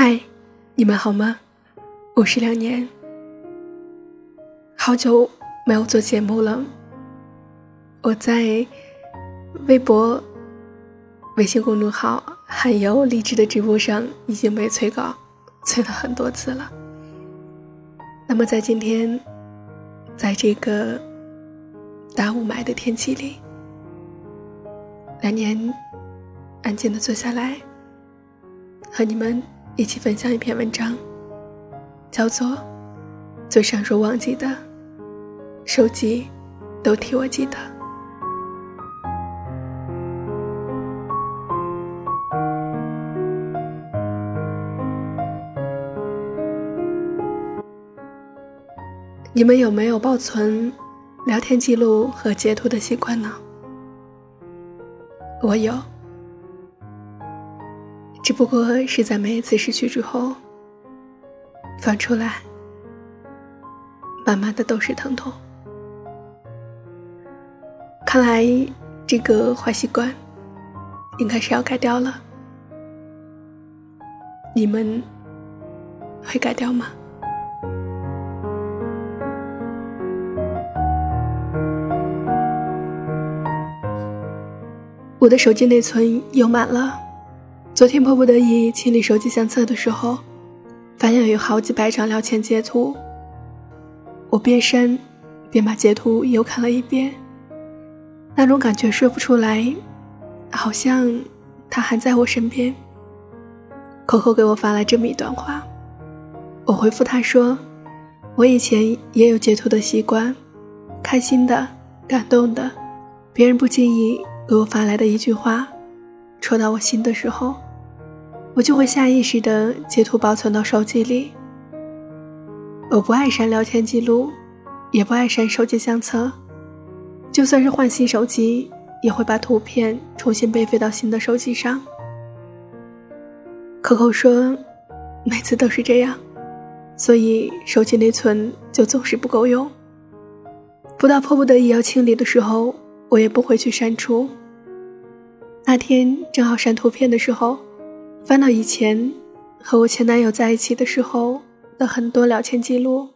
嗨，你们好吗？我是两年，好久没有做节目了。我在微博、微信公众号还有励志的直播上已经被催稿，催了很多次了。那么在今天，在这个大雾霾的天气里，两年安静的坐下来，和你们一起分享一篇文章，叫做《最闪烁忘记的手机都替我记得》。你们有没有保存聊天记录和截图的习惯呢？我有，不过是在每一次失去之后翻出来，慢慢的都是疼痛。看来这个坏习惯应该是要改掉了。你们会改掉吗？我的手机内存又满了，昨天迫不得已清理手机相册的时候，发现有好几百张聊天截图。我边删边把截图又看了一遍，那种感觉说不出来，好像他还在我身边。扣扣给我发来这么一段话，我回复他说：“我以前也有截图的习惯，开心的、感动的，别人不经意。”给我发来的一句话，戳到我心的时候，我就会下意识的截图保存到手机里。我不爱删聊天记录，也不爱删手机相册，就算是换新手机，也会把图片重新备份到新的手机上。可可说，每次都是这样，所以手机内存就总是不够用。不到迫不得已要清理的时候。我也不会去删除。那天正好删图片的时候，翻到以前和我前男友在一起的时候的很多聊天记录。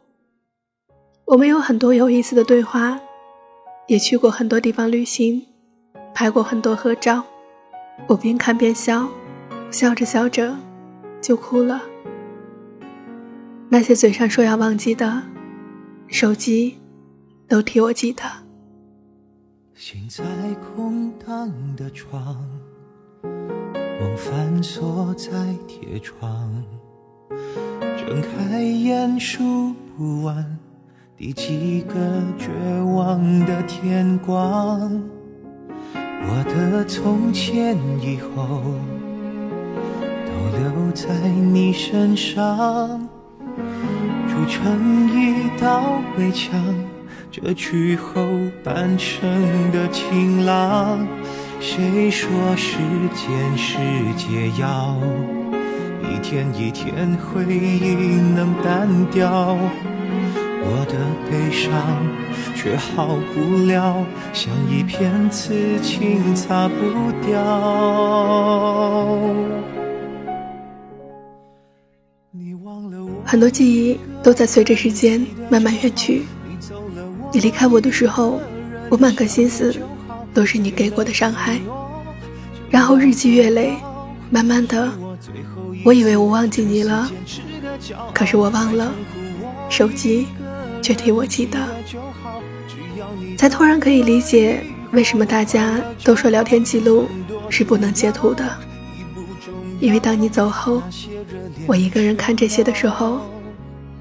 我们有很多有意思的对话，也去过很多地方旅行，拍过很多合照。我边看边笑，笑着笑着就哭了。那些嘴上说要忘记的，手机都替我记得。心在空荡的床，梦反锁在铁窗，睁开眼数不完第几个绝望的天光。我的从前以后都留在你身上，筑成一道围墙。这去后半生的晴朗，谁说时间是解药？一天一天回忆能淡掉，我的悲伤却好不了，像一片刺青擦不掉。很多记忆都在随着时间慢慢远去。你离开我的时候，我满个心思都是你给过的伤害。然后日积月累，慢慢的，我以为我忘记你了，可是我忘了，手机却替我记得。才突然可以理解为什么大家都说聊天记录是不能截图的，因为当你走后，我一个人看这些的时候，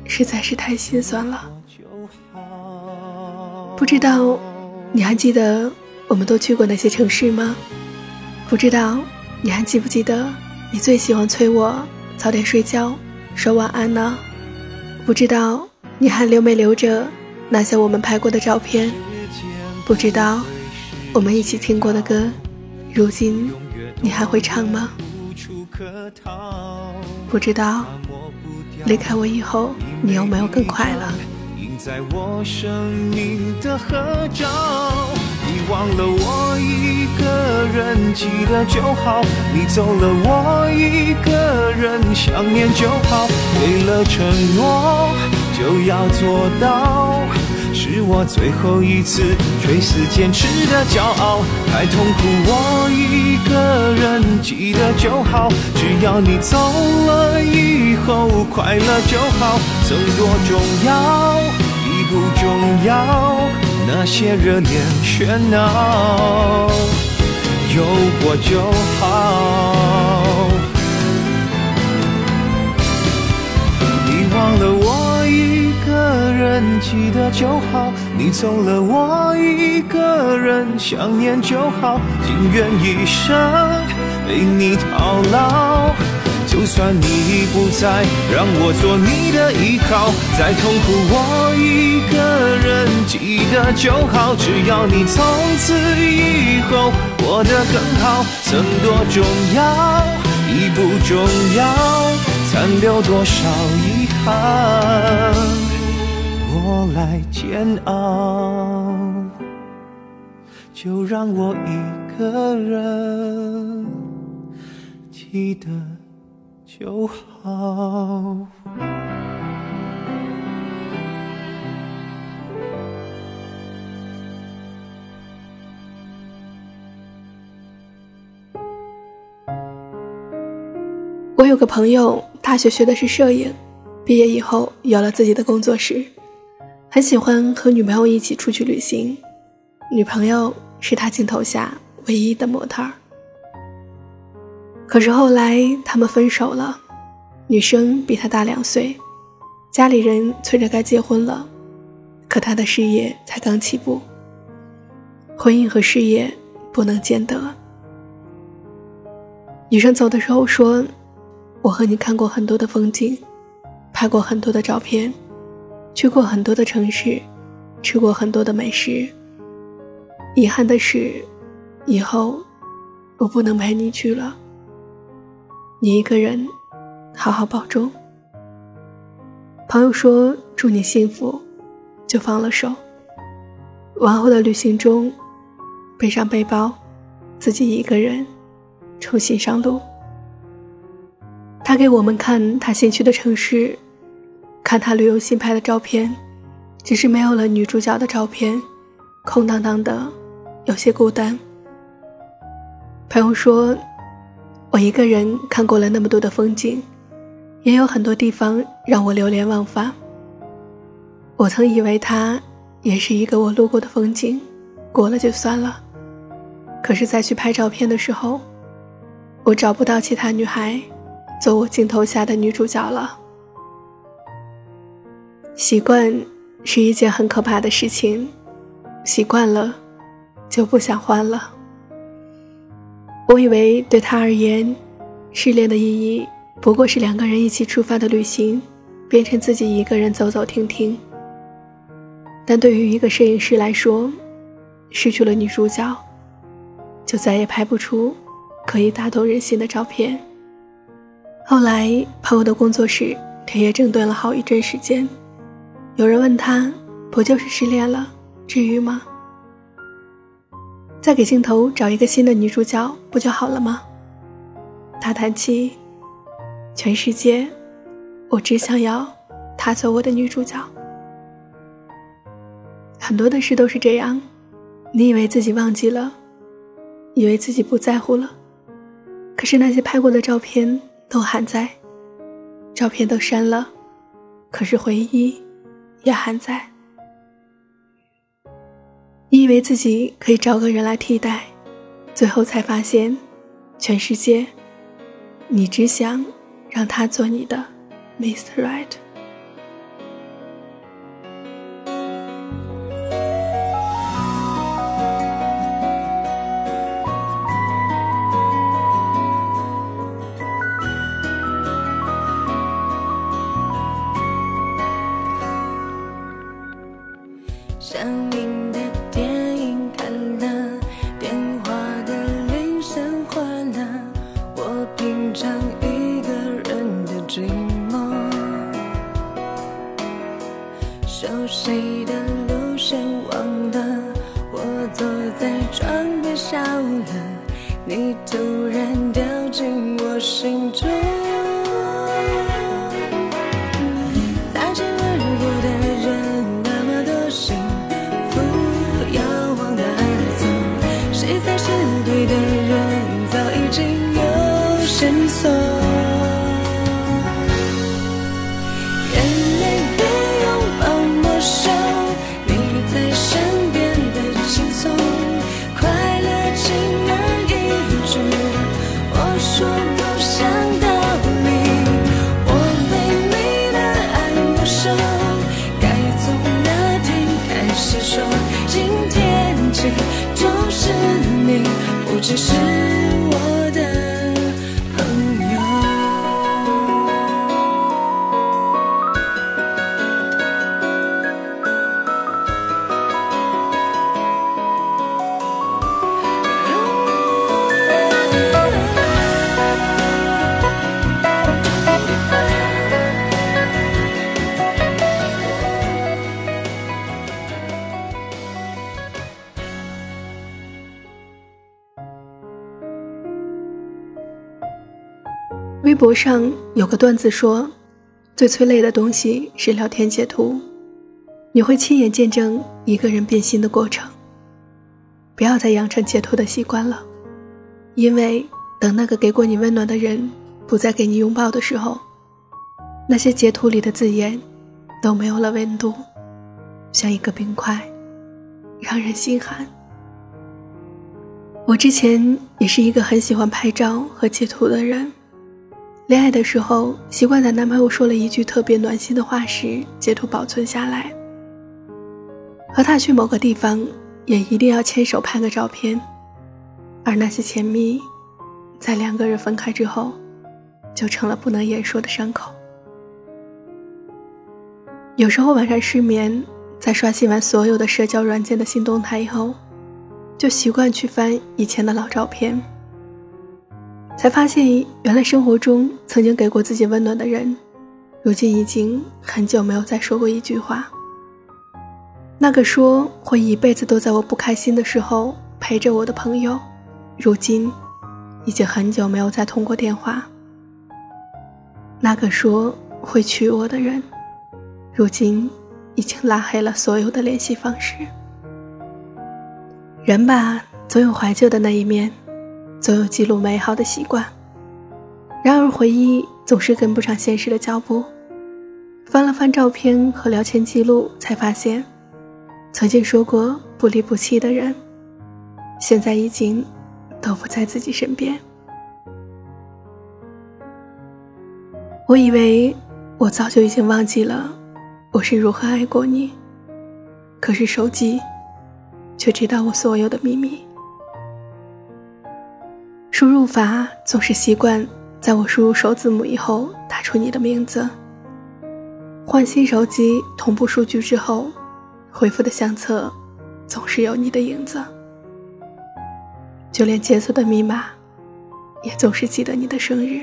实在是太心酸了。不知道你还记得我们都去过哪些城市吗？不知道你还记不记得你最喜欢催我早点睡觉说晚安呢？不知道你还留没留着那些我们拍过的照片？不知道我们一起听过的歌，如今你还会唱吗？不知道离开我以后你有没有更快乐？在我生命的合照，忘了我一个人，记得就好。你走了，我一个人想念就好。给了承诺，就要做到。是我最后一次垂死坚持的骄傲。太痛苦，我一个人记得就好。只要你走了以后快乐就好。曾多重要，已不重要。那些热烈喧闹，有过就好。你忘了我一个人，记得就好。你走了，我一个人想念就好。情愿一生为你操劳。就算你已不在，让我做你的依靠。再痛苦，我一个人记得就好。只要你从此以后过得更好，曾多重要已不重要，残留多少遗憾，我来煎熬。就让我一个人记得。就好。我有个朋友，大学学的是摄影，毕业以后有了自己的工作室，很喜欢和女朋友一起出去旅行，女朋友是他镜头下唯一的模特儿。可是后来他们分手了，女生比他大两岁，家里人催着该结婚了，可他的事业才刚起步，婚姻和事业不能兼得。女生走的时候说：“我和你看过很多的风景，拍过很多的照片，去过很多的城市，吃过很多的美食。遗憾的是，以后我不能陪你去了。”你一个人，好好保重。朋友说祝你幸福，就放了手。往后的旅行中，背上背包，自己一个人重新上路。他给我们看他新去的城市，看他旅游新拍的照片，只是没有了女主角的照片，空荡荡的，有些孤单。朋友说。我一个人看过了那么多的风景，也有很多地方让我流连忘返。我曾以为它也是一个我路过的风景，过了就算了。可是再去拍照片的时候，我找不到其他女孩做我镜头下的女主角了。习惯是一件很可怕的事情，习惯了就不想换了。我以为对他而言，失恋的意义不过是两个人一起出发的旅行，变成自己一个人走走停停。但对于一个摄影师来说，失去了女主角，就再也拍不出可以打动人心的照片。后来，朋友的工作室田野整顿了好一阵时间。有人问他：“不就是失恋了，至于吗？”再给镜头找一个新的女主角不就好了吗？他叹气，全世界，我只想要她做我的女主角。很多的事都是这样，你以为自己忘记了，以为自己不在乎了，可是那些拍过的照片都还在，照片都删了，可是回忆也还在。以为自己可以找个人来替代，最后才发现，全世界，你只想让他做你的，Mr. Right。我品尝一个人的寂寞。熟悉的路线忘了我坐在窗边笑了你突然掉进我心中。博上有个段子说，最催泪的东西是聊天截图，你会亲眼见证一个人变心的过程。不要再养成截图的习惯了，因为等那个给过你温暖的人不再给你拥抱的时候，那些截图里的字眼都没有了温度，像一个冰块，让人心寒。我之前也是一个很喜欢拍照和截图的人。恋爱的时候，习惯在男朋友说了一句特别暖心的话时截图保存下来。和他去某个地方，也一定要牵手拍个照片。而那些甜蜜，在两个人分开之后，就成了不能言说的伤口。有时候晚上失眠，在刷新完所有的社交软件的新动态以后，就习惯去翻以前的老照片。才发现，原来生活中曾经给过自己温暖的人，如今已经很久没有再说过一句话。那个说会一辈子都在我不开心的时候陪着我的朋友，如今已经很久没有再通过电话。那个说会娶我的人，如今已经拉黑了所有的联系方式。人吧，总有怀旧的那一面。总有记录美好的习惯，然而回忆总是跟不上现实的脚步。翻了翻照片和聊天记录，才发现，曾经说过不离不弃的人，现在已经都不在自己身边。我以为我早就已经忘记了我是如何爱过你，可是手机却知道我所有的秘密。输入法总是习惯在我输入首字母以后打出你的名字。换新手机同步数据之后，回复的相册总是有你的影子。就连解锁的密码，也总是记得你的生日。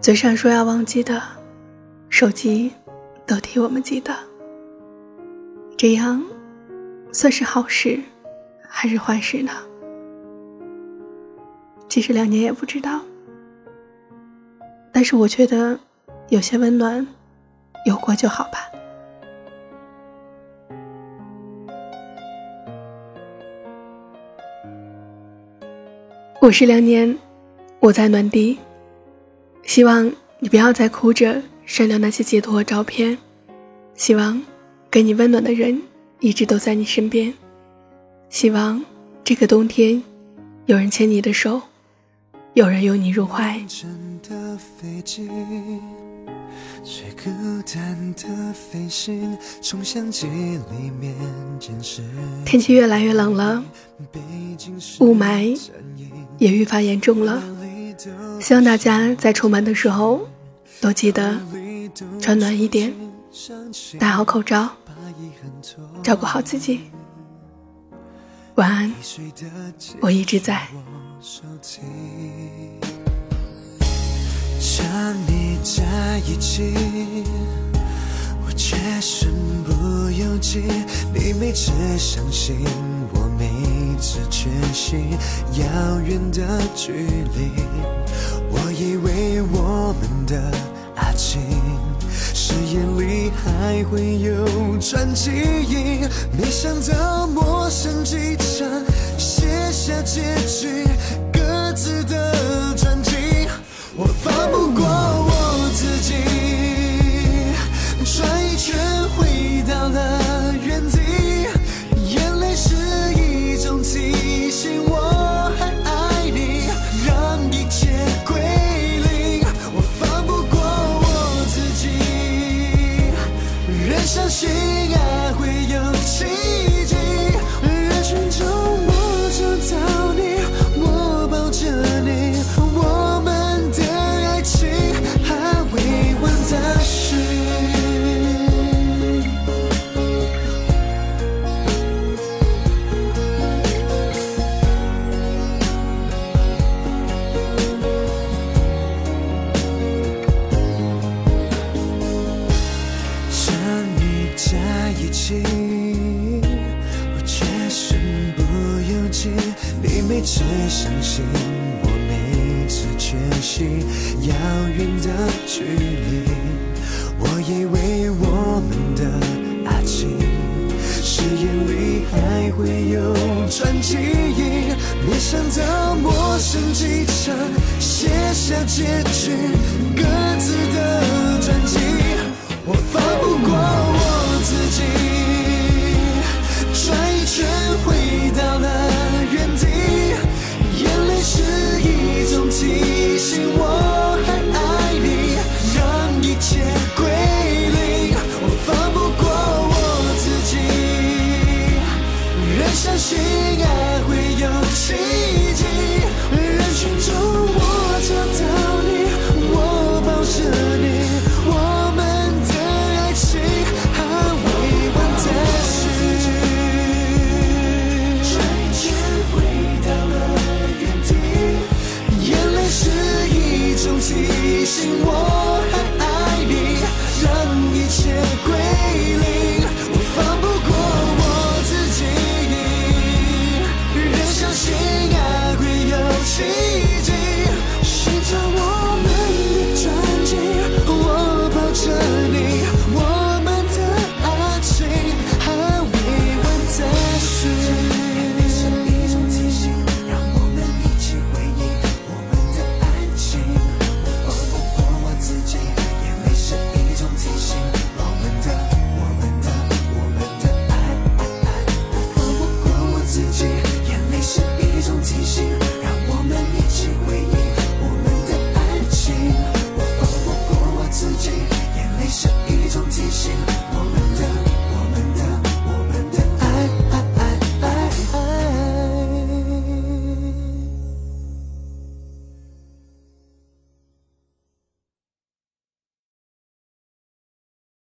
嘴上说要忘记的，手机都替我们记得。这样，算是好事。还是坏事呢？其实两年也不知道，但是我觉得有些温暖，有过就好吧。我是两年，我在暖地，希望你不要再哭着删掉那些截图和照片，希望给你温暖的人一直都在你身边。希望这个冬天，有人牵你的手，有人拥你入怀。天气越来越冷了，雾霾也愈发严重了。希望大家在出门的时候都记得穿暖一点，戴好口罩，照顾好自己。晚安，我一直在。想你在一起，我却身不由己。你每次伤心。每次缺席，遥远的距离。我以为我们的爱情，誓言里还会有转机，没想到陌生机场写下结局，各自的传奇。我放不过次相信我，每次缺席，遥远的距离。我以为我们的爱情，誓言里还会有转机，没想到陌生机场写下结局，